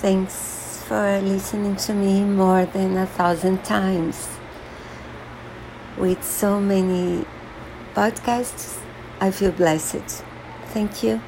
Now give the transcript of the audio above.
Thanks for listening to me more than a thousand times. With so many podcasts, I feel blessed. Thank you.